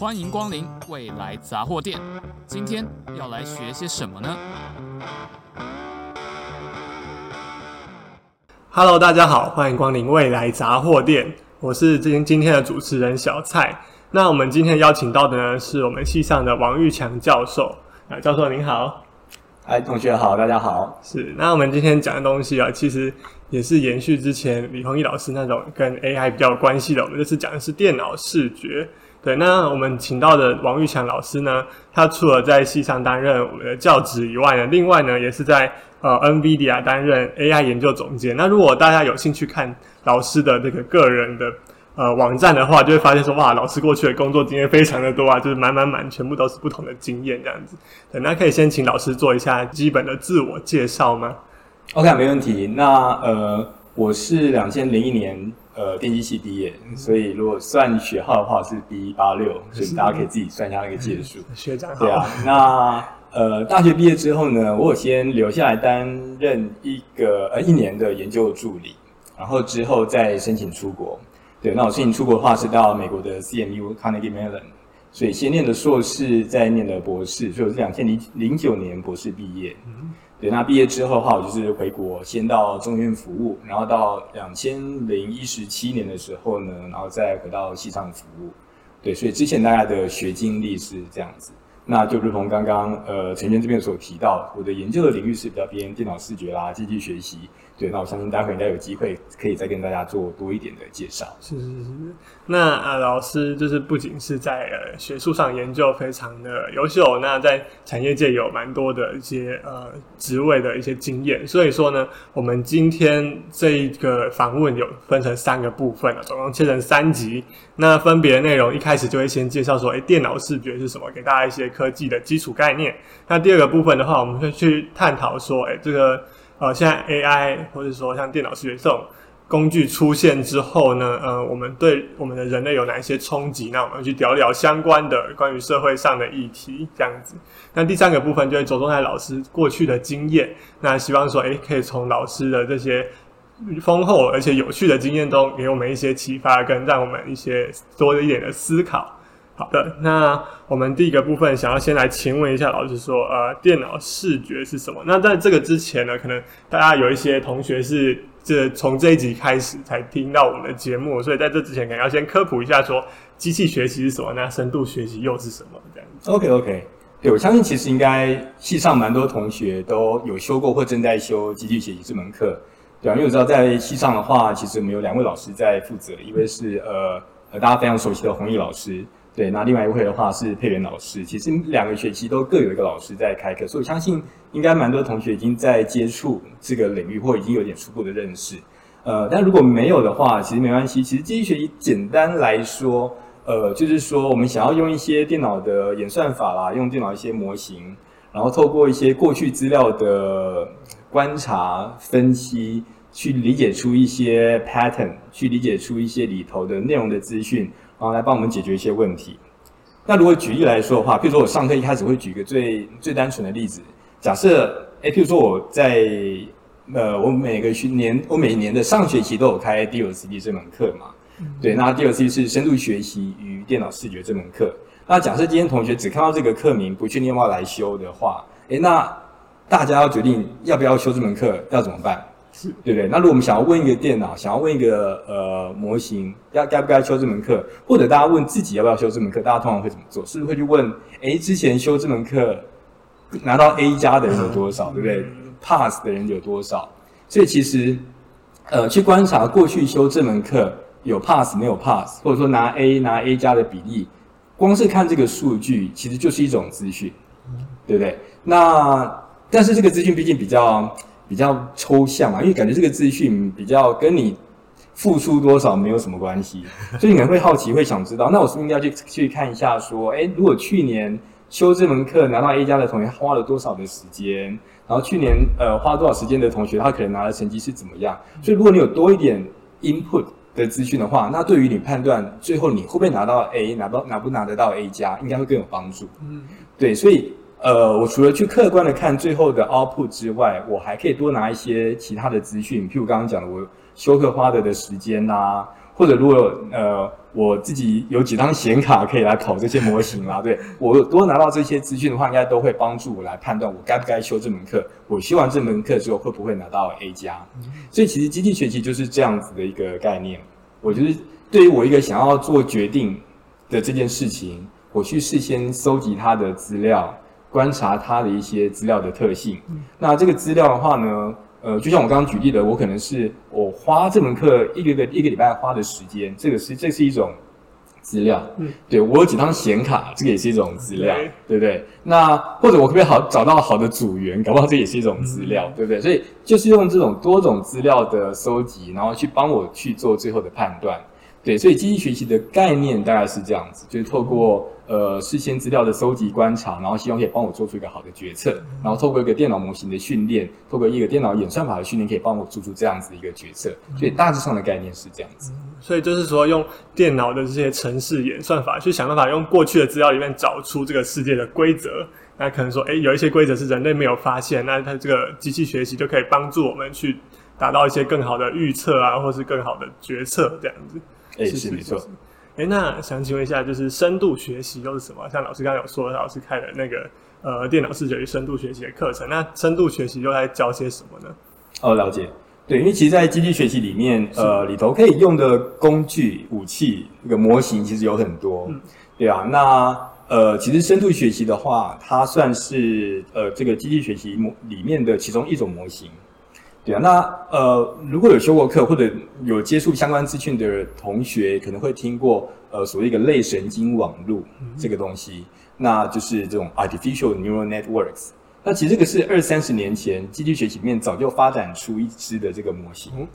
欢迎光临未来杂货店。今天要来学些什么呢？Hello，大家好，欢迎光临未来杂货店。我是今今天的主持人小蔡。那我们今天邀请到的呢，是我们系上的王玉强教授。啊，教授您好。嗨，同学好，大家好。是，那我们今天讲的东西啊，其实也是延续之前李宏毅老师那种跟 AI 比较有关系的。我们这次讲的是电脑视觉。对，那我们请到的王玉强老师呢，他除了在系上担任我们的教职以外呢，另外呢，也是在呃 NVIDIA 担任 AI 研究总监。那如果大家有兴趣看老师的这个个人的。呃，网站的话就会发现说，哇，老师过去的工作经验非常的多啊，就是满满满，全部都是不同的经验这样子。对，那可以先请老师做一下基本的自我介绍吗？OK，没问题。那呃，我是两千零一年呃电机系毕业，所以如果算学号的话是 B 八六，所以大家可以自己算一下那个届数。学长好。对啊，那呃，大学毕业之后呢，我有先留下来担任一个呃一年的研究助理，然后之后再申请出国。对，那我申请出国的话是到美国的 CMU Carnegie Mellon，所以先念的硕士，再念的博士，所以我是两千零零九年博士毕业。对，那毕业之后的话，我就是回国，先到中院服务，然后到两千零一十七年的时候呢，然后再回到西藏服务。对，所以之前大家的学经历是这样子。那就如同刚刚呃陈娟这边所提到，我的研究的领域是比较偏电脑视觉啦、机器学习。对，那我相信待会应该有机会可以再跟大家做多一点的介绍。是是是。那啊，老师就是不仅是在呃学术上研究非常的优秀，那在产业界有蛮多的一些呃职位的一些经验。所以说呢，我们今天这一个访问有分成三个部分了，总共切成三集。那分别的内容一开始就会先介绍说，诶，电脑视觉是什么，给大家一些科技的基础概念。那第二个部分的话，我们会去探讨说，诶，这个。呃，现在 AI 或者说像电脑视觉这种工具出现之后呢，呃，我们对我们的人类有哪一些冲击？那我们去聊聊相关的关于社会上的议题，这样子。那第三个部分就会着重在老师过去的经验，那希望说，诶，可以从老师的这些丰厚而且有趣的经验中，给我们一些启发，跟让我们一些多一点的思考。好的，那我们第一个部分想要先来请问一下老师说，呃，电脑视觉是什么？那在这个之前呢，可能大家有一些同学是这从这一集开始才听到我们的节目，所以在这之前可能要先科普一下说，机器学习是什么？那深度学习又是什么？这样子。OK OK，对，我相信其实应该系上蛮多同学都有修过或正在修机器学习这门课，对啊，因为我知道在系上的话，其实我们有两位老师在负责，一位是呃呃大家非常熟悉的弘毅老师。对，那另外一位的话是佩元老师，其实两个学期都各有一个老师在开课，所以我相信应该蛮多同学已经在接触这个领域，或已经有点初步的认识。呃，但如果没有的话，其实没关系。其实机器学习简单来说，呃，就是说我们想要用一些电脑的演算法啦，用电脑一些模型，然后透过一些过去资料的观察分析，去理解出一些 pattern，去理解出一些里头的内容的资讯。然后来帮我们解决一些问题。那如果举例来说的话，譬如说我上课一开始会举一个最最单纯的例子，假设，诶，譬如说我在呃，我每个学年，我每年的上学期都有开 DLCD 这门课嘛，对，那 DLCD 是深度学习与电脑视觉这门课。那假设今天同学只看到这个课名，不确定要不要来修的话，诶，那大家要决定要不要修这门课，要怎么办？是对不对？那如果我们想要问一个电脑，想要问一个呃模型，要该不该修这门课，或者大家问自己要不要修这门课，大家通常会怎么做？是不是会去问？诶，之前修这门课拿到 A 加的人有多少？对不对？Pass 的人有多少？所以其实呃，去观察过去修这门课有 Pass 没有 Pass，或者说拿 A 拿 A 加的比例，光是看这个数据，其实就是一种资讯，对不对？那但是这个资讯毕竟比较。比较抽象嘛，因为感觉这个资讯比较跟你付出多少没有什么关系，所以你可能会好奇，会想知道，那我是不是应该去去看一下，说，诶，如果去年修这门课拿到 A 加的同学花了多少的时间，然后去年呃花多少时间的同学，他可能拿的成绩是怎么样？所以如果你有多一点 input 的资讯的话，那对于你判断最后你会不会拿到 A，拿到拿不拿得到 A 加，应该会更有帮助。嗯，对，所以。呃，我除了去客观的看最后的 output 之外，我还可以多拿一些其他的资讯，譬如刚刚讲的我修课花的的时间呐、啊，或者如果呃我自己有几张显卡可以来跑这些模型啦，对，我多拿到这些资讯的话，应该都会帮助我来判断我该不该修这门课。我修完这门课之后会不会拿到 A 加？所以其实机器学习就是这样子的一个概念。我觉得对于我一个想要做决定的这件事情，我去事先搜集它的资料，观察它的一些资料的特性。那这个资料的话呢，呃，就像我刚刚举例的，我可能是我花这门课一个个一个礼拜花的时间，这个是这是一种资料。嗯，对，我有几张显卡，这个也是一种资料，对，对不对？那或者我可不可以好找到好的组员，搞不好这也是一种资料，嗯，对不对？所以就是用这种多种资料的搜集，然后去帮我去做最后的判断。对，所以机器学习的概念大概是这样子，就是透过呃事先资料的搜集观察，然后希望可以帮我做出一个好的决策，然后透过一个电脑模型的训练，透过一个电脑演算法的训练，可以帮我做出这样子的一个决策。所以大致上的概念是这样子。所以就是说，用电脑的这些程式演算法去想办法用过去的资料里面找出这个世界的规则。那可能说，诶，有一些规则是人类没有发现，那它这个机器学习就可以帮助我们去达到一些更好的预测啊，或是更好的决策这样子。哎，是没错。哎，那想请问一下，就是深度学习又是什么？像老师刚刚有说，老师开了那个呃电脑视觉与深度学习的课程，那深度学习又在教些什么呢？哦，了解。对，因为其实，在机器学习里面，呃，里头可以用的工具、武器、这个模型，其实有很多。嗯，对啊。那呃，其实深度学习的话，它算是呃这个机器学习模里面的其中一种模型。对啊，那呃，如果有修过课或者有接触相关资讯的同学，可能会听过呃所谓一个类神经网络这个东西，嗯、那就是这种 artificial neural networks。那其实这个是二三十年前机器学习里面早就发展出一支的这个模型。嗯、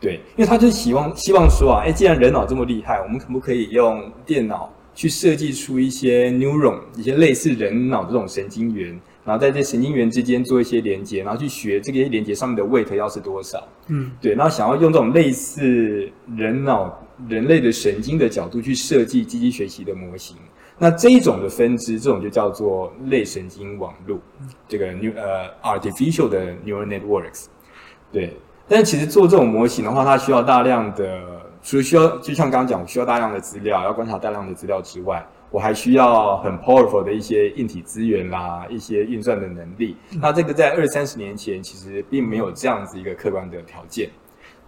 对，因为他就希望希望说啊，哎，既然人脑这么厉害，我们可不可以用电脑去设计出一些 neuron，一些类似人脑这种神经元？然后在这神经元之间做一些连接，然后去学这个连接上面的 weight 要是多少，嗯，对，然后想要用这种类似人脑、人类的神经的角度去设计机器学习的模型，那这一种的分支，这种就叫做类神经网络，这个 new 呃 artificial 的 neural networks，对，但是其实做这种模型的话，它需要大量的，除了需要就像刚刚讲，需要大量的资料，要观察大量的资料之外。我还需要很 powerful 的一些硬体资源啦，一些运算的能力。那这个在二三十年前其实并没有这样子一个客观的条件，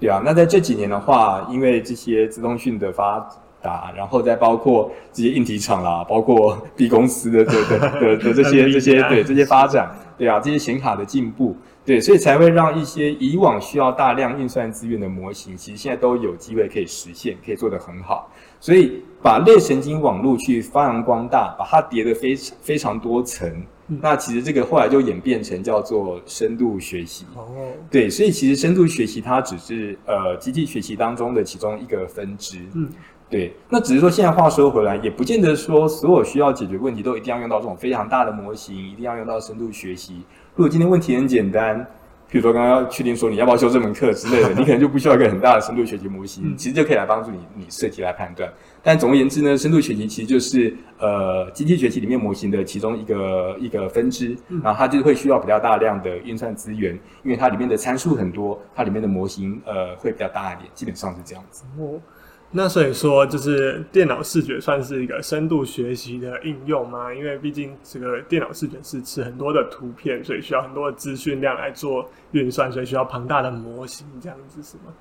对啊。那在这几年的话，因为这些自通讯的发达，然后再包括这些硬体厂啦，包括 B 公司的的的的 的这些这些对这些发展，对啊，这些显卡的进步，对，所以才会让一些以往需要大量运算资源的模型，其实现在都有机会可以实现，可以做得很好。所以把类神经网络去发扬光大，把它叠得非常非常多层，嗯、那其实这个后来就演变成叫做深度学习。哦，对，所以其实深度学习它只是呃机器学习当中的其中一个分支。嗯，对。那只是说现在话说回来，也不见得说所有需要解决问题都一定要用到这种非常大的模型，一定要用到深度学习。如果今天问题很简单。比如说，刚刚要确定说你要不要修这门课之类的，你可能就不需要一个很大的深度学习模型，其实就可以来帮助你你设计来判断。但总而言之呢，深度学习其实就是呃机器学习里面模型的其中一个一个分支，然后它就会需要比较大量的运算资源，因为它里面的参数很多，它里面的模型呃会比较大一点，基本上是这样子。那所以说，就是电脑视觉算是一个深度学习的应用吗？因为毕竟这个电脑视觉是吃很多的图片，所以需要很多的资讯量来做运算，所以需要庞大的模型，这样子是吗？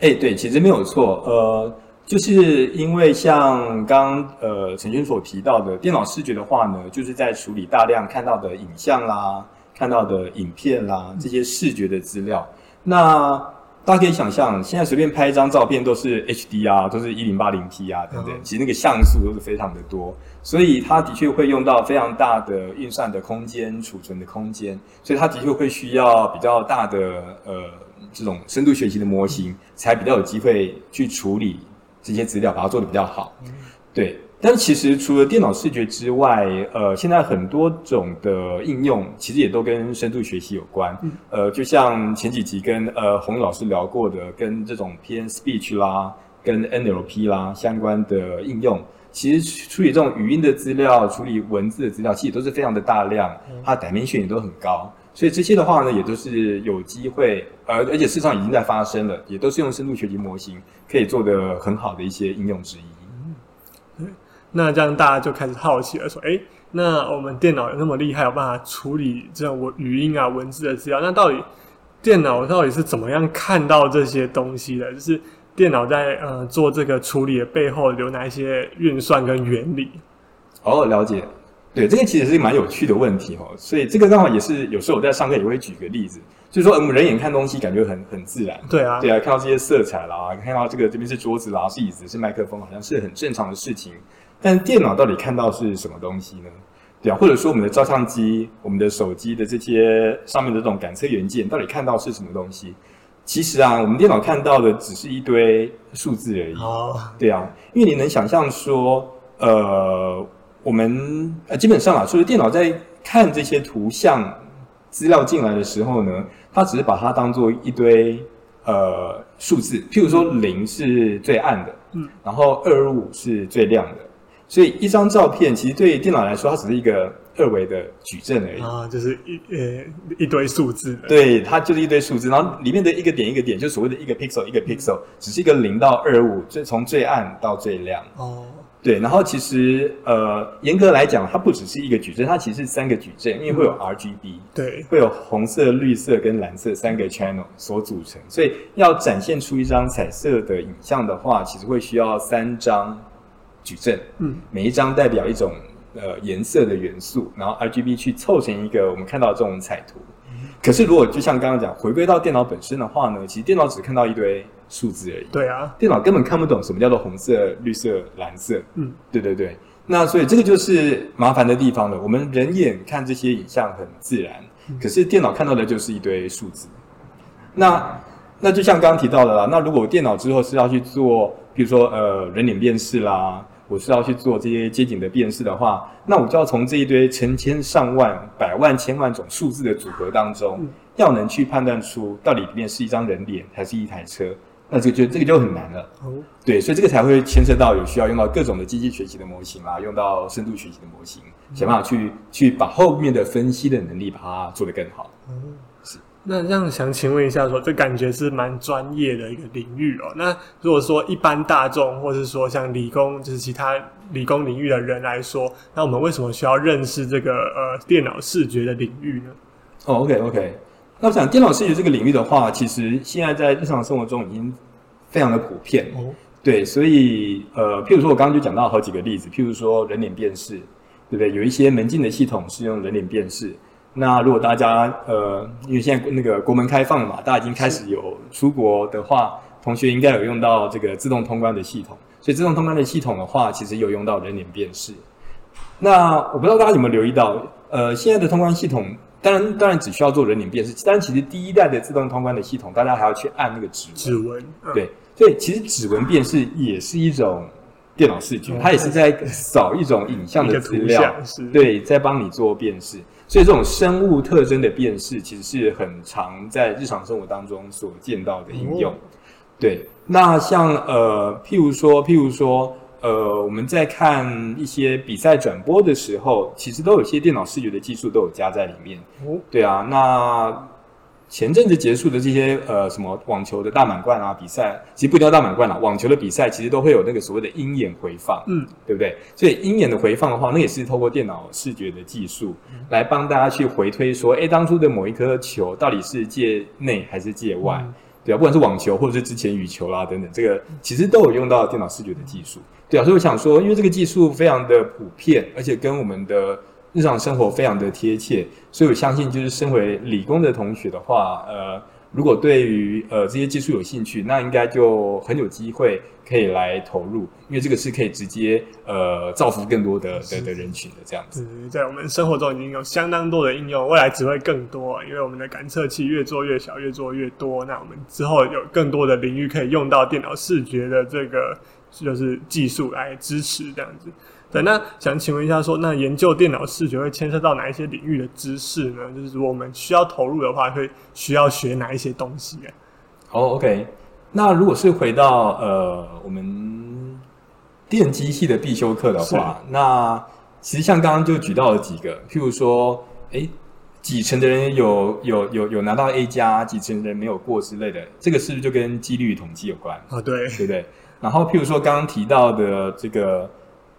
哎、对，其实没有错。呃，就是因为像刚呃承轩所提到的，电脑视觉的话呢，就是在处理大量看到的影像啦、看到的影片啦这些视觉的资料。那大家可以想象，现在随便拍一张照片都是 HDR，，都是一零八零 P 啊，等等。其实那个像素都是非常的多，所以它的确会用到非常大的运算的空间、储存的空间，所以它的确会需要比较大的呃这种深度学习的模型，才比较有机会去处理这些资料，把它做得比较好。对。但其实除了电脑视觉之外，呃，现在很多种的应用其实也都跟深度学习有关。嗯、呃，就像前几集跟呃洪老师聊过的，跟这种偏 speech 啦、跟 NLP 啦相关的应用，其实处理这种语音的资料、处理文字的资料，其实都是非常的大量，它 dimension 也都很高。所以这些的话呢，也都是有机会，呃，而且事实上已经在发生了，也都是用深度学习模型可以做的很好的一些应用之一。嗯，那这样大家就开始好奇了，说，哎，那我们电脑有那么厉害，有办法处理这种文语音啊、文字的资料？那到底电脑到底是怎么样看到这些东西的？就是电脑在呃做这个处理的背后有哪一些运算跟原理？哦，了解。对，这个其实是蛮有趣的问题哦，所以这个刚好也是有时候我在上课也会举个例子，就是说我们人眼看东西感觉很很自然，对啊，对啊，看到这些色彩啦，看到这个这边是桌子啦，是椅子，是麦克风，好像是很正常的事情。但电脑到底看到是什么东西呢？对啊，或者说我们的照相机、我们的手机的这些上面的这种感测元件，到底看到是什么东西？其实啊，我们电脑看到的只是一堆数字而已。哦，对啊，因为你能想象说，呃。我们呃，基本上啊，除了电脑在看这些图像资料进来的时候呢，它只是把它当做一堆呃数字，譬如说零是最暗的，嗯，然后二五是最亮的，所以一张照片其实对电脑来说，它只是一个二维的矩阵而已。啊，就是一呃一堆数字，对，它就是一堆数字，然后里面的一个点一个点，就所谓的一个 pixel 一个 pixel，只是一个零到二五，最从最暗到最亮。哦。对，然后其实呃，严格来讲，它不只是一个矩阵，它其实是三个矩阵，因为会有 RGB，对，会有红色、绿色跟蓝色三个 channel 所组成，所以要展现出一张彩色的影像的话，其实会需要三张矩阵，嗯，每一张代表一种呃颜色的元素，然后 RGB 去凑成一个我们看到的这种彩图。可是如果就像刚刚讲，回归到电脑本身的话呢，其实电脑只看到一堆。数字而已。对啊，电脑根本看不懂什么叫做红色、绿色、蓝色。嗯，对对对。那所以这个就是麻烦的地方了。我们人眼看这些影像很自然，嗯、可是电脑看到的就是一堆数字。那那就像刚刚提到的啦。那如果电脑之后是要去做，比如说呃人脸辨识啦，我是要去做这些街景的辨识的话，那我就要从这一堆成千上万、百万、千万种数字的组合当中，嗯、要能去判断出到底里面是一张人脸还是一台车。那这个就这个就很难了，哦，对，所以这个才会牵涉到有需要用到各种的机器学习的模型啊，用到深度学习的模型，想办法去去把后面的分析的能力把它做得更好。那这样想请问一下说，说这感觉是蛮专业的一个领域哦。那如果说一般大众，或是说像理工，就是其他理工领域的人来说，那我们为什么需要认识这个呃电脑视觉的领域呢？哦，OK OK。那我想，电脑视觉这个领域的话，其实现在在日常生活中已经非常的普遍。哦，对，所以呃，譬如说我刚刚就讲到好几个例子，譬如说人脸辨识，对不对？有一些门禁的系统是用人脸辨识。那如果大家呃，因为现在那个国门开放了嘛，大家已经开始有出国的话，同学应该有用到这个自动通关的系统。所以自动通关的系统的话，其实有用到人脸辨识。那我不知道大家有没有留意到，呃，现在的通关系统。当然，当然只需要做人脸辨识。但其实第一代的自动通关的系统，大家还要去按那个指纹。指纹，嗯、对，所以其实指纹辨识也是一种电脑视觉，嗯、它也是在扫一种影像的资料，对，在帮你做辨识。所以这种生物特征的辨识，其实是很常在日常生活当中所见到的应用。嗯、对，那像呃，譬如说，譬如说。呃，我们在看一些比赛转播的时候，其实都有些电脑视觉的技术都有加在里面。哦，对啊，那前阵子结束的这些呃什么网球的大满贯啊比赛，其实不一定要大满贯啦，网球的比赛其实都会有那个所谓的鹰眼回放，嗯，对不对？所以鹰眼的回放的话，那也是透过电脑视觉的技术来帮大家去回推说，哎，当初的某一颗球到底是界内还是界外？嗯对啊，不管是网球或者是之前羽球啦等等，这个其实都有用到电脑视觉的技术。对啊，所以我想说，因为这个技术非常的普遍，而且跟我们的日常生活非常的贴切，所以我相信，就是身为理工的同学的话，呃。如果对于呃这些技术有兴趣，那应该就很有机会可以来投入，因为这个是可以直接呃造福更多的的的人群的这样子。在我们生活中已经有相当多的应用，未来只会更多，因为我们的感测器越做越小，越做越多。那我们之后有更多的领域可以用到电脑视觉的这个就是技术来支持这样子。对，那想请问一下说，说那研究电脑视觉会牵涉到哪一些领域的知识呢？就是我们需要投入的话，会需要学哪一些东西啊？好，OK。那如果是回到呃我们电机系的必修课的话，那其实像刚刚就举到了几个，譬如说，诶几成的人有有有有拿到 A 加，几成的人没有过之类的，这个是不是就跟几率统计有关？啊、哦，对，对不对？然后譬如说刚刚提到的这个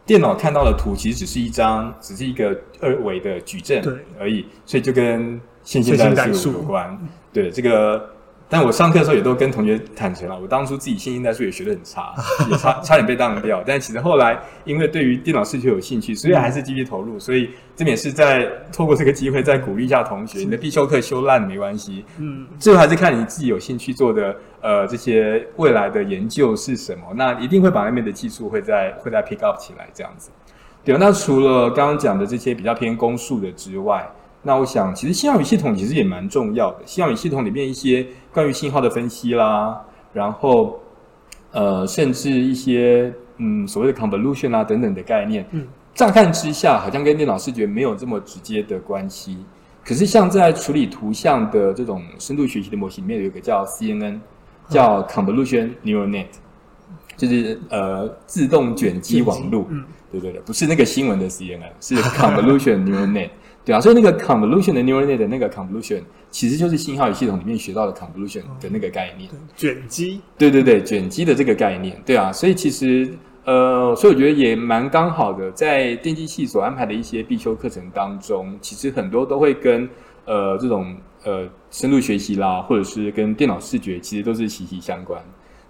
电脑看到的图，其实只是一张，只是一个二维的矩阵而已，所以就跟线性代数有关。对，这个。但我上课的时候也都跟同学坦诚了，我当初自己线性代数也学得很差，也差差点被当掉。但其实后来因为对于电脑视觉有兴趣，所以还是继续投入。所以这边也是在透过这个机会再鼓励一下同学，你的必修课修烂没关系，嗯，最后还是看你自己有兴趣做的呃这些未来的研究是什么，那一定会把那边的技术会再会再 pick up 起来这样子。对，那除了刚刚讲的这些比较偏公数的之外。那我想，其实信号与系统其实也蛮重要的。信号与系统里面一些关于信号的分析啦，然后呃，甚至一些嗯所谓的 convolution 啊等等的概念，嗯，乍看之下好像跟电脑视觉没有这么直接的关系。可是像在处理图像的这种深度学习的模型里面，有一个叫 CNN，叫 convolution neural net，就是呃自动卷积网路，嗯，对对对，不是那个新闻的 CNN，是 convolution neural net。对啊，所以那个 convolution 的 neural net 的那个 convolution，其实就是信号与系统里面学到的 convolution 的那个概念。哦、卷积。对对对，卷积的这个概念。对啊，所以其实呃，所以我觉得也蛮刚好的，在电机系所安排的一些必修课程当中，其实很多都会跟呃这种呃深度学习啦，或者是跟电脑视觉，其实都是息息相关。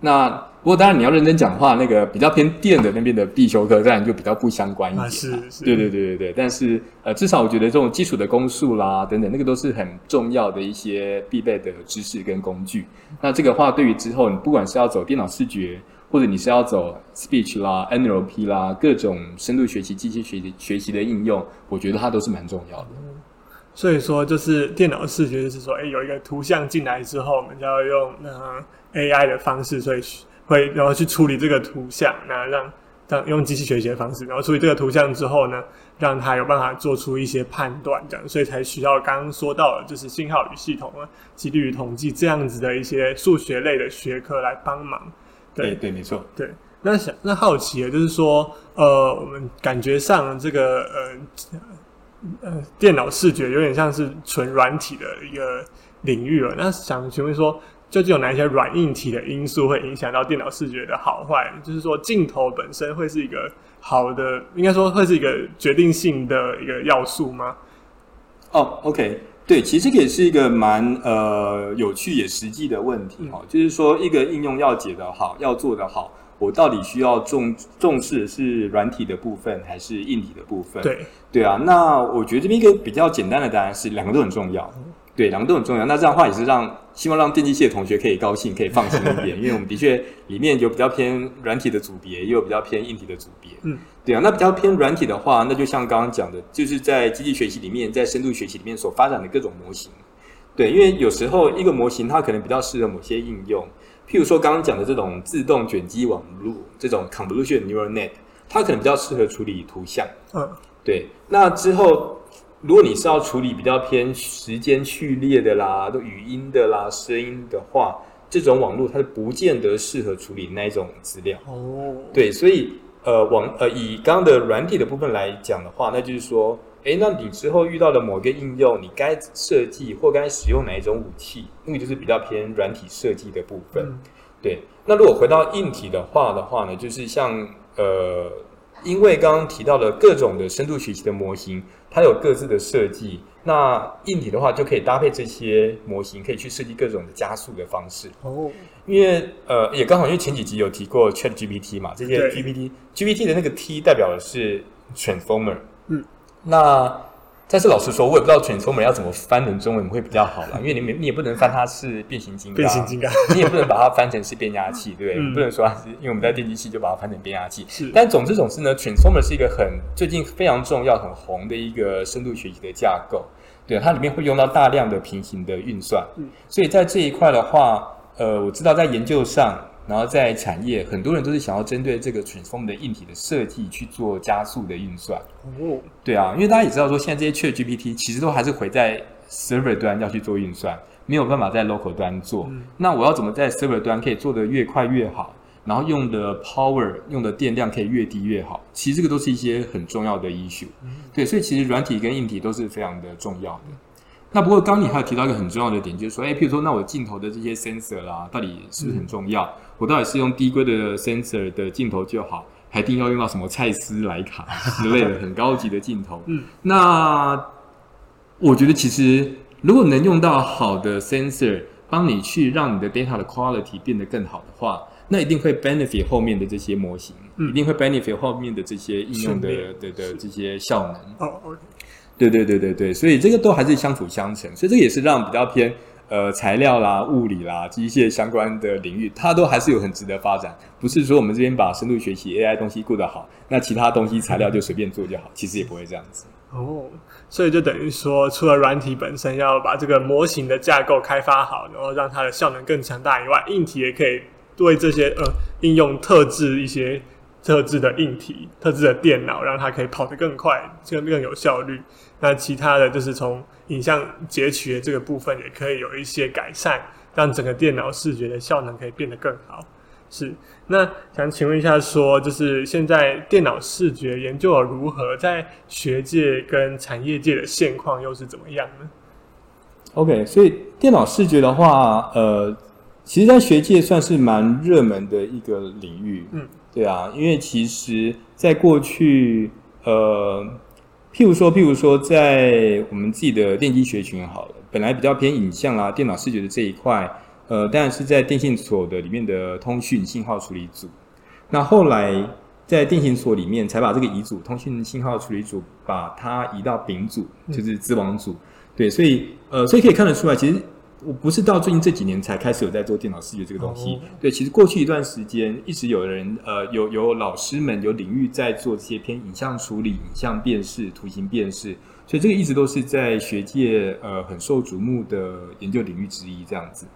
那不过当然你要认真讲话，那个比较偏电的那边的必修课，当然就比较不相关一点。啊，是是。对对对对对。但是呃，至少我觉得这种基础的公数啦等等，那个都是很重要的一些必备的知识跟工具。那这个话对于之后你不管是要走电脑视觉，或者你是要走 speech 啦、NLP 啦，各种深度学习、机器学习学习的应用，我觉得它都是蛮重要的。所以说，就是电脑视觉，就是说，哎，有一个图像进来之后，我们就要用那 AI 的方式，所以会然后去处理这个图像，那让让用机器学习的方式，然后处理这个图像之后呢，让它有办法做出一些判断，这样，所以才需要刚刚说到的，就是信号与系统啊、几率与统计这样子的一些数学类的学科来帮忙。对对，没错。对，那想那好奇的就是说，呃，我们感觉上这个呃。呃，电脑视觉有点像是纯软体的一个领域了。那想请问说，究竟有哪一些软硬体的因素会影响到电脑视觉的好坏？就是说，镜头本身会是一个好的，应该说会是一个决定性的一个要素吗？哦，OK，对，其实这个也是一个蛮呃有趣也实际的问题哈。嗯，就是说，一个应用要解得好，要做得好。我到底需要重重视的是软体的部分还是硬体的部分？对对啊，那我觉得这边一个比较简单的答案是两个都很重要。对，两个都很重要。那这样的话也是让希望让电机系的同学可以高兴，可以放心一点，因为我们的确里面有比较偏软体的组别，也有比较偏硬体的组别。嗯，对啊，那比较偏软体的话，那就像刚刚讲的，就是在机器学习里面，在深度学习里面所发展的各种模型。对，因为有时候一个模型它可能比较适合某些应用。譬如说，刚刚讲的这种自动卷积网路，这种 convolution neural net，它可能比较适合处理图像。嗯，对。那之后，如果你是要处理比较偏时间序列的啦、都语音的啦、声音的话，这种网络它是不见得适合处理那一种资料。哦，对。所以，呃，网呃以刚刚的软体的部分来讲的话，那就是说。诶，那你之后遇到的某个应用，你该设计或该使用哪一种武器？那个就是比较偏软体设计的部分。嗯、对，那如果回到硬体的话的话呢，就是像呃，因为刚刚提到的各种的深度学习的模型，它有各自的设计。那硬体的话，就可以搭配这些模型，可以去设计各种的加速的方式。哦，因为呃，也刚好因为前几集有提过 ChatGPT 嘛，这些 GPT，GPT 的那个 T 代表的是 Transformer。嗯。那，但是老实说，我也不知道 transformer 要怎么翻成中文会比较好了，因为你没 你也不能翻它是变形金刚，变形金刚，你也不能把它翻成是变压器，对不对？嗯、不能说它是，因为我们在电机系就把它翻成变压器。是，但总之总之呢，transformer 是一个很最近非常重要、很红的一个深度学习的架构，对，它里面会用到大量的平行的运算，嗯，所以在这一块的话，呃，我知道在研究上。然后在产业，很多人都是想要针对这个 transformer 的硬体的设计去做加速的运算。哦，对啊，因为大家也知道说，现在这些 ChatGPT 其实都还是回在 server 端要去做运算，没有办法在 local 端做。嗯、那我要怎么在 server 端可以做得越快越好，然后用的 power 用的电量可以越低越好？其实这个都是一些很重要的 issue。嗯、对，所以其实软体跟硬体都是非常的重要的。那不过刚刚你还有提到一个很重要的点，就是说，哎，譬如说，那我镜头的这些 sensor 啦，到底是不是很重要？嗯、我到底是用低规的 sensor 的镜头就好，还一定要用到什么蔡司、莱卡之类的很高级的镜头？嗯，那我觉得其实如果能用到好的 sensor，帮你去让你的 data 的 quality 变得更好的话，那一定会 benefit 后面的这些模型，嗯、一定会 benefit 后面的这些应用的的的这些效能。哦，OK。对对对对对，所以这个都还是相辅相成，所以这个也是让比较偏呃材料啦、物理啦、机械相关的领域，它都还是有很值得发展。不是说我们这边把深度学习 AI 东西顾得好，那其他东西材料就随便做就好，其实也不会这样子。哦，所以就等于说，除了软体本身要把这个模型的架构开发好，然后让它的效能更强大以外，硬体也可以为这些呃应用特制一些。特制的硬体、特制的电脑，让它可以跑得更快、更更有效率。那其他的就是从影像截取的这个部分，也可以有一些改善，让整个电脑视觉的效能可以变得更好。是，那想请问一下说，说就是现在电脑视觉研究如何，在学界跟产业界的现况又是怎么样呢？OK，所以电脑视觉的话，呃，其实，在学界算是蛮热门的一个领域。嗯。对啊，因为其实，在过去，呃，譬如说，譬如说，在我们自己的电机学群好了，本来比较偏影像啦、电脑视觉的这一块，呃，当然是在电信所的里面的通讯信号处理组。那后来在电信所里面，才把这个乙组通讯信号处理组，把它移到丙组，就是资网组。对，所以，呃，所以可以看得出来，其实。我不是到最近这几年才开始有在做电脑视觉这个东西，oh. 对，其实过去一段时间一直有人呃有有老师们有领域在做这些偏影像处理、影像辨识、图形辨识，所以这个一直都是在学界呃很受瞩目的研究领域之一这样子。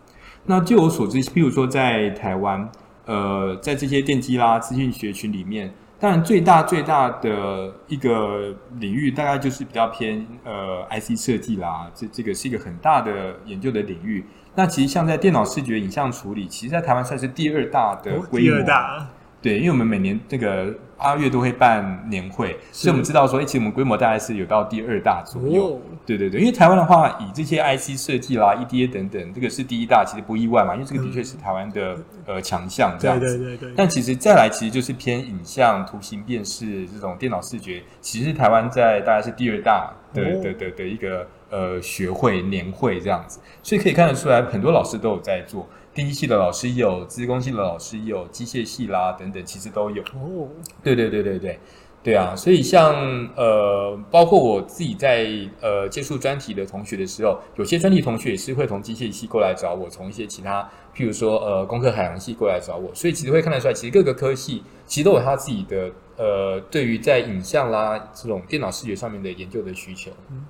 那据我所知，譬如说在台湾，呃，在这些电机啦、资讯学群里面。当然，最大最大的一个领域，大概就是比较偏呃 IC 设计啦，这这个是一个很大的研究的领域。那其实像在电脑视觉影像处理，其实在台湾算是第二大的规模。哦，第二大。对，因为我们每年这个八月都会办年会，所以我们知道说，哎其实我们规模大概是有到第二大左右。哦、对对对，因为台湾的话，以这些 IC 设计啦、EDA 等等，这个是第一大，其实不意外嘛，因为这个的确是台湾的、嗯、呃强项这样子。对对对对。但其实再来，其实就是偏影像、图形辨识这种电脑视觉，其实是台湾在大概是第二大的、哦、的的的，的一个呃学会年会这样子，所以可以看得出来，很多老师都有在做。电机系的老师有，资工系的老师有，机械系啦等等，其实都有。哦，对对对对对，对对啊，所以像呃，包括我自己在呃接触专题的同学的时候，有些专题同学也是会从机械系过来找我，从一些其他，譬如说呃，工科海洋系过来找我，所以其实会看得出来，其实各个科系其实都有他自己的呃，对于在影像啦这种电脑视觉上面的研究的需求。嗯，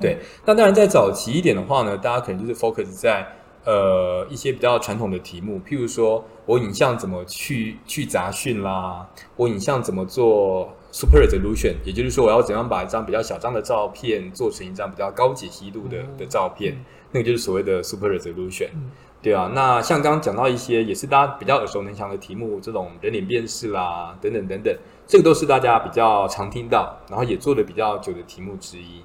对。那当然，在早期一点的话呢，大家可能就是 focus 在。呃，一些比较传统的题目，譬如说我影像怎么去去杂讯啦，我影像怎么做 super resolution，也就是说我要怎样把一张比较小张的照片做成一张比较高解析度的的照片，嗯、那个就是所谓的 super resolution，、嗯、对啊。那像刚刚讲到一些也是大家比较耳熟能详的题目，这种人脸辨识啦，等等等等，这个都是大家比较常听到，然后也做的比较久的题目之一。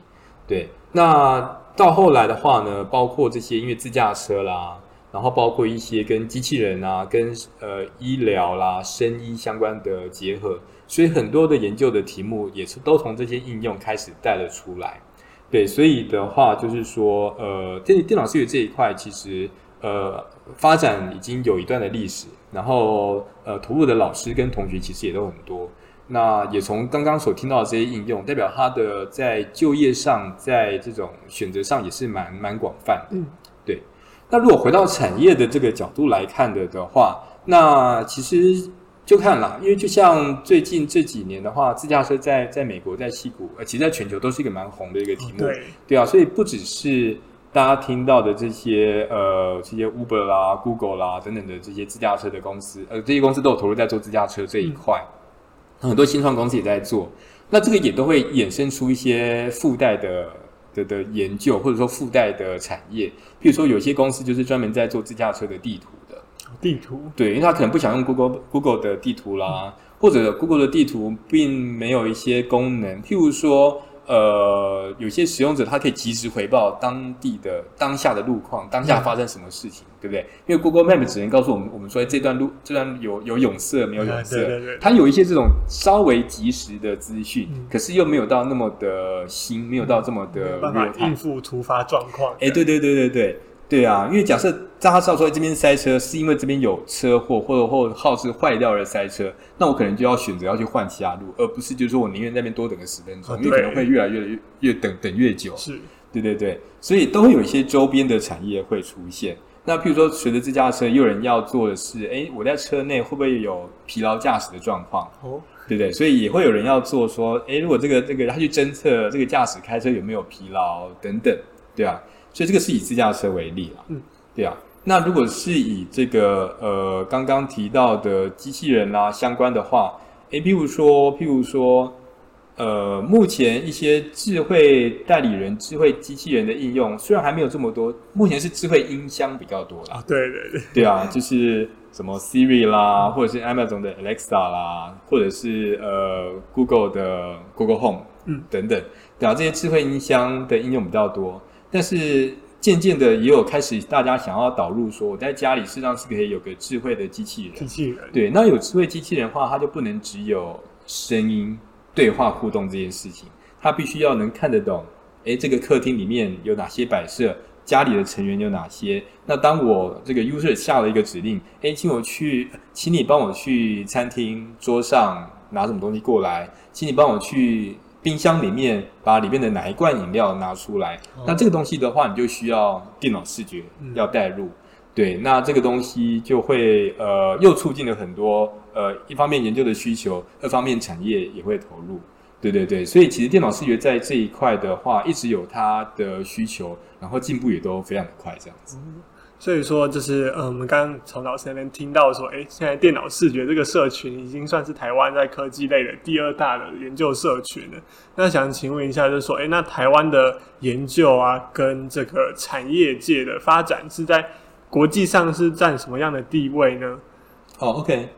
对，那到后来的话呢，包括这些因为自驾车啦，然后包括一些跟机器人啊、跟呃医疗啦、生医相关的结合，所以很多的研究的题目也是都从这些应用开始带了出来。对，所以的话就是说，呃，电电脑视觉这一块其实呃发展已经有一段的历史，然后呃投入的老师跟同学其实也都很多。那也从刚刚所听到的这些应用，代表它的在就业上，在这种选择上也是蛮蛮广泛的。嗯，对。那如果回到产业的这个角度来看的的话，那其实就看啦，因为就像最近这几年的话，自驾车在在美国在西谷，呃，其实在全球都是一个蛮红的一个题目。对，对啊，所以不只是大家听到的这些呃这些 Uber 啦、Google 啦等等的这些自驾车的公司，呃，这些公司都有投入在做自驾车这一块。嗯很多新创公司也在做，那这个也都会衍生出一些附带的的的研究，或者说附带的产业。譬如说，有些公司就是专门在做自驾车的地图的。地图，对，因为他可能不想用 Google Google 的地图啦，嗯、或者 Google 的地图并没有一些功能，譬如说，呃，有些使用者他可以及时回报当地的当下的路况，当下发生什么事情，嗯、对不对？因为 Google Map 只能告诉我们，我们说这段路这段有有拥塞没有拥塞，对对对，它有一些这种稍微及时的资讯，嗯、可是又没有到那么的新，没有到这么的没有办法应付突发状况。哎，对对对对对。对啊，因为假设大家知道说这边塞车是因为这边有车祸，或者或号是坏掉而塞车，那我可能就要选择要去换其他路，而不是就是说我宁愿在那边多等个十分钟，因为可能会越来越越越等等越久。是，对对对，所以都会有一些周边的产业会出现。那譬如说，随着自驾车，也有人要做的是，哎，我在车内会不会有疲劳驾驶的状况？哦，对不对？所以也会有人要做说，哎，如果这个这个他去侦测这个驾驶开车有没有疲劳等等，对啊。所以这个是以自驾车为例啦，嗯，对啊。那如果是以这个呃刚刚提到的机器人啦、啊、相关的话，诶，譬如说，譬如说，呃，目前一些智慧代理人、智慧机器人的应用虽然还没有这么多，目前是智慧音箱比较多啦。啊，对对对，对啊，就是什么 Siri 啦，或者是 Amazon 的 Alexa 啦，或者是呃 Google 的 Google Home，嗯，等等，对啊，这些智慧音箱的应用比较多。但是渐渐的，也有开始大家想要导入说，我在家里实际上是可以有个智慧的机器人。机器人。对，那有智慧机器人的话，它就不能只有声音对话互动这件事情，它必须要能看得懂。诶，这个客厅里面有哪些摆设？家里的成员有哪些？那当我这个 user 下了一个指令，诶，请我去，请你帮我去餐厅桌上拿什么东西过来，请你帮我去。冰箱里面把里面的哪一罐饮料拿出来，哦、那这个东西的话，你就需要电脑视觉要带入，嗯、对，那这个东西就会呃又促进了很多呃一方面研究的需求，二方面产业也会投入，对对对，所以其实电脑视觉在这一块的话，一直有它的需求，然后进步也都非常的快，这样子。嗯所以说，就是嗯，我们刚刚从老师那边听到说，哎，现在电脑视觉这个社群已经算是台湾在科技类的第二大的研究社群了。那想请问一下，就是说，哎，那台湾的研究啊，跟这个产业界的发展是在国际上是占什么样的地位呢？好，OK，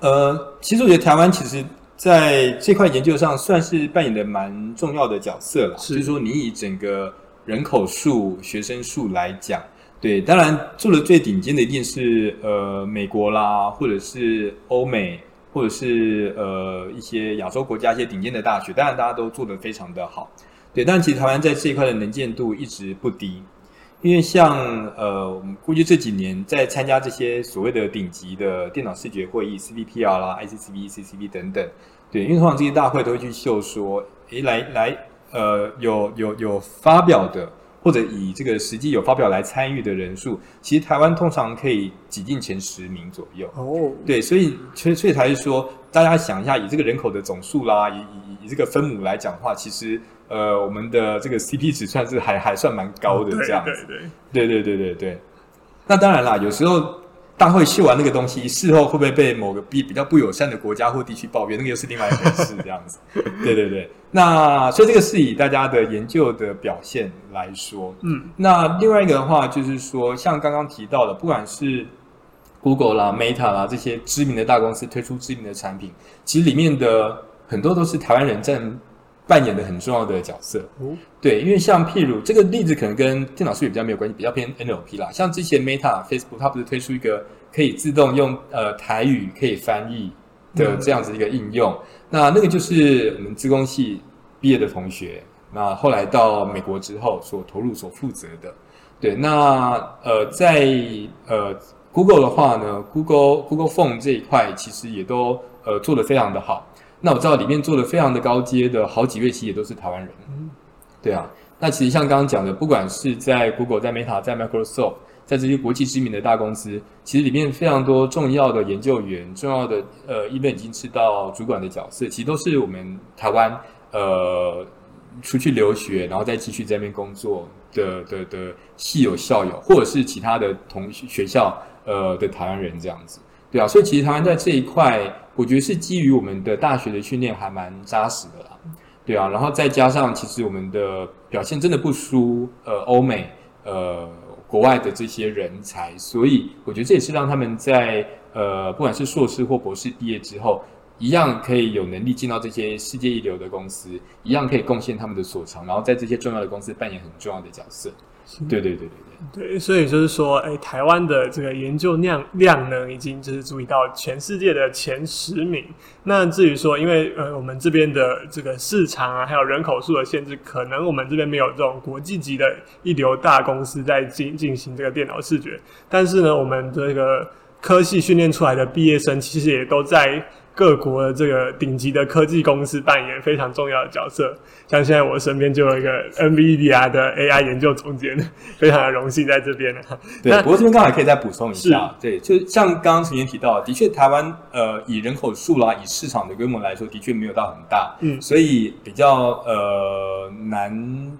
呃，其实我觉得台湾其实在这块研究上算是扮演的蛮重要的角色了。是，就是说，你以整个人口数、学生数来讲。对，当然做的最顶尖的一定是呃美国啦，或者是欧美，或者是呃一些亚洲国家一些顶尖的大学，当然大家都做得非常的好。对，但其实台湾在这一块的能见度一直不低，因为像呃我们估计这几年在参加这些所谓的顶级的电脑视觉会议，CVPR 啦、ICCV、CCV 等等，对，因为通常这些大会都会去秀说，诶来来呃有有有发表的。或者以这个实际有发表来参与的人数，其实台湾通常可以挤进前十名左右。哦，对，所以所以所以才是说，大家想一下，以这个人口的总数啦，以以以这个分母来讲的话，其实呃，我们的这个 CP 值算是还还算蛮高的这样子。对对对对对对。那当然啦，有时候。大会秀完那个东西，事后会不会被某个比比较不友善的国家或地区抱怨？那个又是另外一回事，这样子。对对对。那所以这个是以大家的研究的表现来说，嗯。那另外一个的话，就是说，像刚刚提到的，不管是 Google 啦、Meta 啦这些知名的大公司推出知名的产品，其实里面的很多都是台湾人占。扮演的很重要的角色，哦、对，因为像譬如这个例子可能跟电脑视觉比较没有关系，比较偏 NLP 啦。像之前 Meta、Facebook 它不是推出一个可以自动用呃台语可以翻译的这样子一个应用，嗯、那那个就是我们资工系毕业的同学，那后来到美国之后所投入所负责的。对，那呃在呃 Google 的话呢，Google Google Phone 这一块其实也都呃做得非常的好。那我知道里面做的非常的高阶的好几位其实也都是台湾人，嗯，对啊。那其实像刚刚讲的，不管是在 Google、在 Meta、在 Microsoft，在这些国际知名的大公司，其实里面非常多重要的研究员、重要的呃，一般已经吃到主管的角色，其实都是我们台湾呃出去留学，然后再继续在那边工作的的的系友校友，或者是其他的同学校呃的台湾人这样子。对啊，所以其实台湾在这一块，我觉得是基于我们的大学的训练还蛮扎实的啦。对啊，然后再加上其实我们的表现真的不输呃欧美呃国外的这些人才，所以我觉得这也是让他们在呃不管是硕士或博士毕业之后，一样可以有能力进到这些世界一流的公司，一样可以贡献他们的所长，然后在这些重要的公司扮演很重要的角色。对对对对对，对，所以就是说，哎，台湾的这个研究量量呢，已经就是注意到全世界的前十名。那至于说，因为呃，我们这边的这个市场啊，还有人口数的限制，可能我们这边没有这种国际级的一流大公司在进进行这个电脑视觉。但是呢，我们这个科系训练出来的毕业生，其实也都在。各国的这个顶级的科技公司扮演非常重要的角色，像现在我身边就有一个 NVIDIA 的 AI 研究总监，非常的荣幸在这边呢。对，不过这边刚好可以再补充一下，对，就像刚刚陈岩提到的，的确台湾呃以人口数啦，以市场的规模来说，的确没有到很大，嗯，所以比较呃难，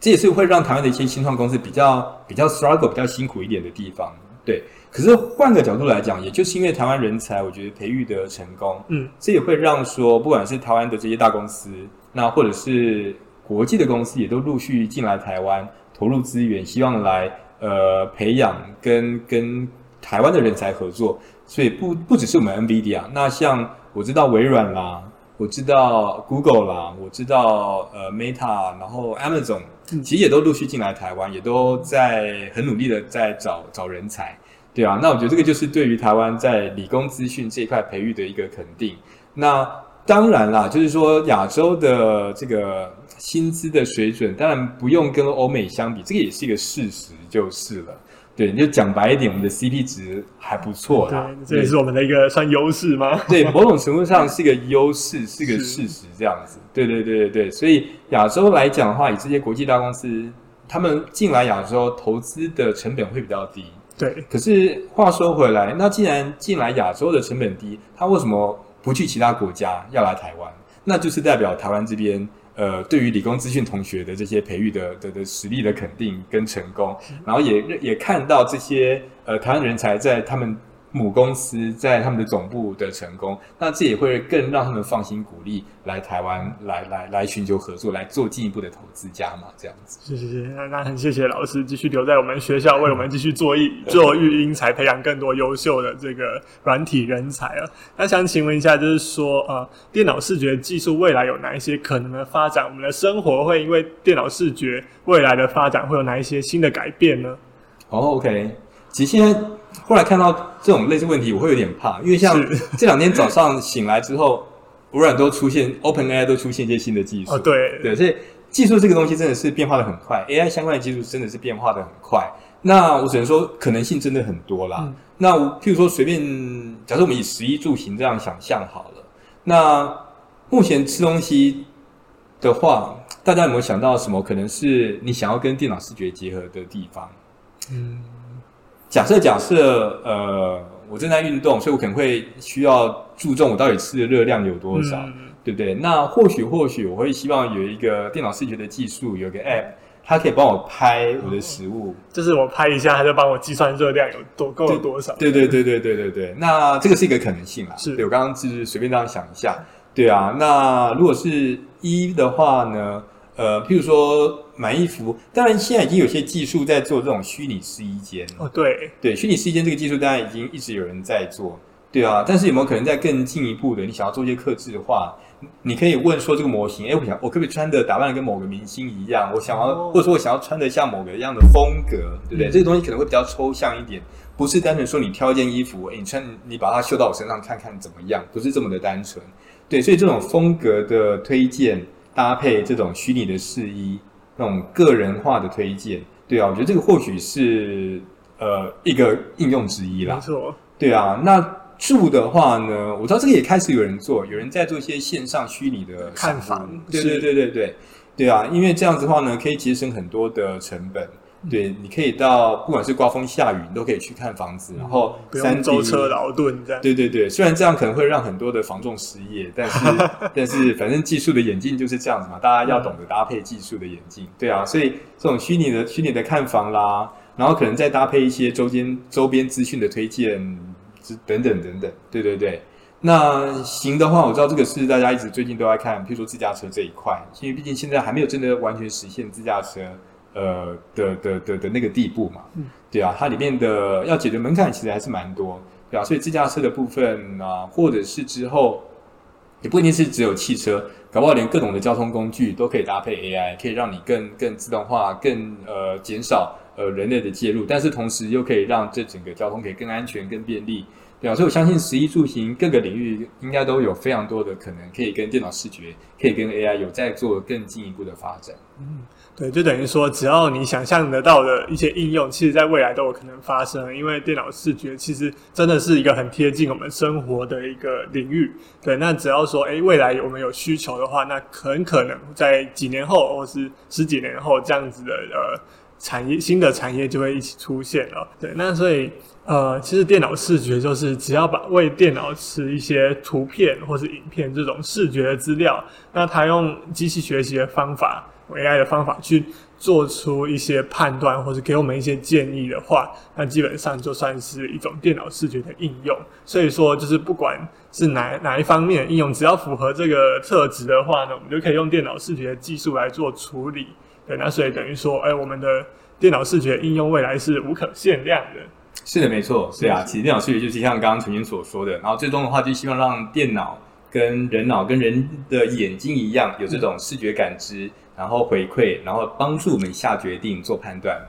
这也是会让台湾的一些新创公司比较比较 struggle 比较辛苦一点的地方，对。可是换个角度来讲，也就是因为台湾人才，我觉得培育的成功，嗯，这也会让说，不管是台湾的这些大公司，那或者是国际的公司，也都陆续进来台湾投入资源，希望来呃培养跟跟台湾的人才合作。所以不不只是我们 NVIDIA 啊，那像我知道微软啦，我知道 Google 啦，我知道呃 Meta，然后 Amazon，其实也都陆续进来台湾，也都在很努力的在找找人才。对啊，那我觉得这个就是对于台湾在理工资讯这一块培育的一个肯定。那当然啦，就是说亚洲的这个薪资的水准，当然不用跟欧美相比，这个也是一个事实，就是了。对，你就讲白一点，我们的 CP 值还不错啦。对，这也是我们的一个算优势吗？对，某种程度上是一个优势，是个事实，这样子。对对对对对，所以亚洲来讲的话，以这些国际大公司，他们进来亚洲投资的成本会比较低。对，可是话说回来，那既然进来亚洲的成本低，他为什么不去其他国家要来台湾？那就是代表台湾这边呃，对于理工资讯同学的这些培育的的的实力的肯定跟成功，然后也也看到这些呃台湾人才在他们。母公司在他们的总部的成功，那这也会更让他们放心，鼓励来台湾来来来寻求合作，来做进一步的投资加码这样子。是是是，那那很谢谢老师继续留在我们学校，为我们继续做育做育英才，培养更多优秀的这个软体人才啊。那想请问一下，就是说呃，电脑视觉技术未来有哪一些可能的发展？我们的生活会因为电脑视觉未来的发展会有哪一些新的改变呢？哦，OK。其实现在后来看到这种类似问题，我会有点怕，因为像这两天早上醒来之后，微软都出现 OpenAI 都出现一些新的技术。哦，对对，所以技术这个东西真的是变化的很快，AI 相关的技术真的是变化的很快。那我只能说可能性真的很多啦。嗯、那譬如说随便，假设我们以食衣住行这样想象好了，那目前吃东西的话，大家有没有想到什么可能是你想要跟电脑视觉结合的地方？嗯。假设假设，呃，我正在运动，所以我可能会需要注重我到底吃的热量有多少，嗯、对不对？那或许或许我会希望有一个电脑视觉的技术，有一个 App，它可以帮我拍我的食物，就是我拍一下，它就帮我计算热量有多够了多少。对对对对对对对，那这个是一个可能性啦。是对我刚刚就是随便这样想一下，对啊。那如果是一的话呢？呃，譬如说买衣服，当然现在已经有些技术在做这种虚拟试衣间。哦，对，对，虚拟试衣间这个技术，当然已经一直有人在做，对啊。但是有没有可能在更进一步的？你想要做一些克制化，你可以问说这个模型，哎，我想我可不可以穿的打扮的跟某个明星一样？我想要，哦、或者说我想要穿的像某个一样的风格，对不对？嗯、这个东西可能会比较抽象一点，不是单纯说你挑一件衣服，哎，你穿你把它绣到我身上看看怎么样，不是这么的单纯。对，所以这种风格的推荐。搭配这种虚拟的试衣，那种个人化的推荐，对啊，我觉得这个或许是呃一个应用之一啦。没错，对啊。那住的话呢，我知道这个也开始有人做，有人在做一些线上虚拟的看房。对对对对对，对啊，因为这样子的话呢，可以节省很多的成本。对，你可以到，不管是刮风下雨，你都可以去看房子，然后 3D，不用舟车劳顿这样。对对对，虽然这样可能会让很多的房仲失业，但是 但是反正技术的演进就是这样子嘛，大家要懂得搭配技术的演进。对啊，所以这种虚拟的虚拟的看房啦，然后可能再搭配一些周边周边资讯的推荐，等等等等。对对对，那行的话，我知道这个是大家一直最近都在看，譬如说自驾车这一块，因为毕竟现在还没有真的完全实现自驾车。呃的的的的那个地步嘛，嗯，对啊，它里面的要解决门槛其实还是蛮多，对啊，所以自驾车的部分啊，或者是之后也不一定是只有汽车，搞不好连各种的交通工具都可以搭配 AI，可以让你更更自动化，更呃减少呃人类的介入，但是同时又可以让这整个交通可以更安全、更便利。对啊，所以我相信食衣住行各个领域应该都有非常多的可能，可以跟电脑视觉，可以跟 AI 有在做更进一步的发展。嗯，对，就等于说，只要你想象得到的一些应用，其实在未来都有可能发生。因为电脑视觉其实真的是一个很贴近我们生活的一个领域。对，那只要说，诶，未来我们有需求的话，那很可能在几年后，或是十几年后，这样子的呃产业，新的产业就会一起出现了。对，那所以。呃，其实电脑视觉就是只要把为电脑吃一些图片或是影片这种视觉的资料，那它用机器学习的方法，AI 的方法去做出一些判断，或者给我们一些建议的话，那基本上就算是一种电脑视觉的应用。所以说，就是不管是哪哪一方面应用，只要符合这个特质的话呢，我们就可以用电脑视觉的技术来做处理。对，那所以等于说，哎，我们的电脑视觉应用未来是无可限量的。是的，没错，是啊。其实电脑视觉就是像刚刚陈军所说的，然后最终的话就希望让电脑跟人脑跟人的眼睛一样，有这种视觉感知，然后回馈，然后帮助我们下决定、做判断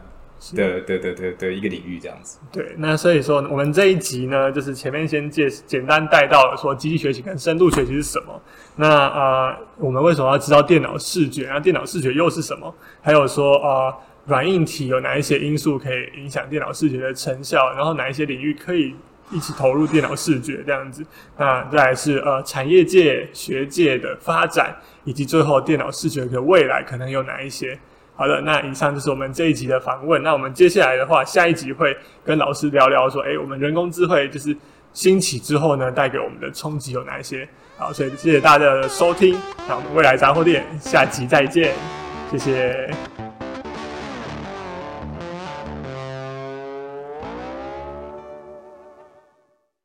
的的的的的一个领域，这样子。对，那所以说我们这一集呢，就是前面先介简单带到了说机器学习跟深度学习是什么。那啊、呃，我们为什么要知道电脑视觉？那电脑视觉又是什么？还有说啊。呃软硬体有哪一些因素可以影响电脑视觉的成效？然后哪一些领域可以一起投入电脑视觉这样子？那再来是呃产业界、学界的发展，以及最后电脑视觉的未来可能有哪一些？好的，那以上就是我们这一集的访问。那我们接下来的话，下一集会跟老师聊聊说，诶，我们人工智慧就是兴起之后呢，带给我们的冲击有哪一些？好，所以谢谢大家的收听。那我们未来杂货店下集再见，谢谢。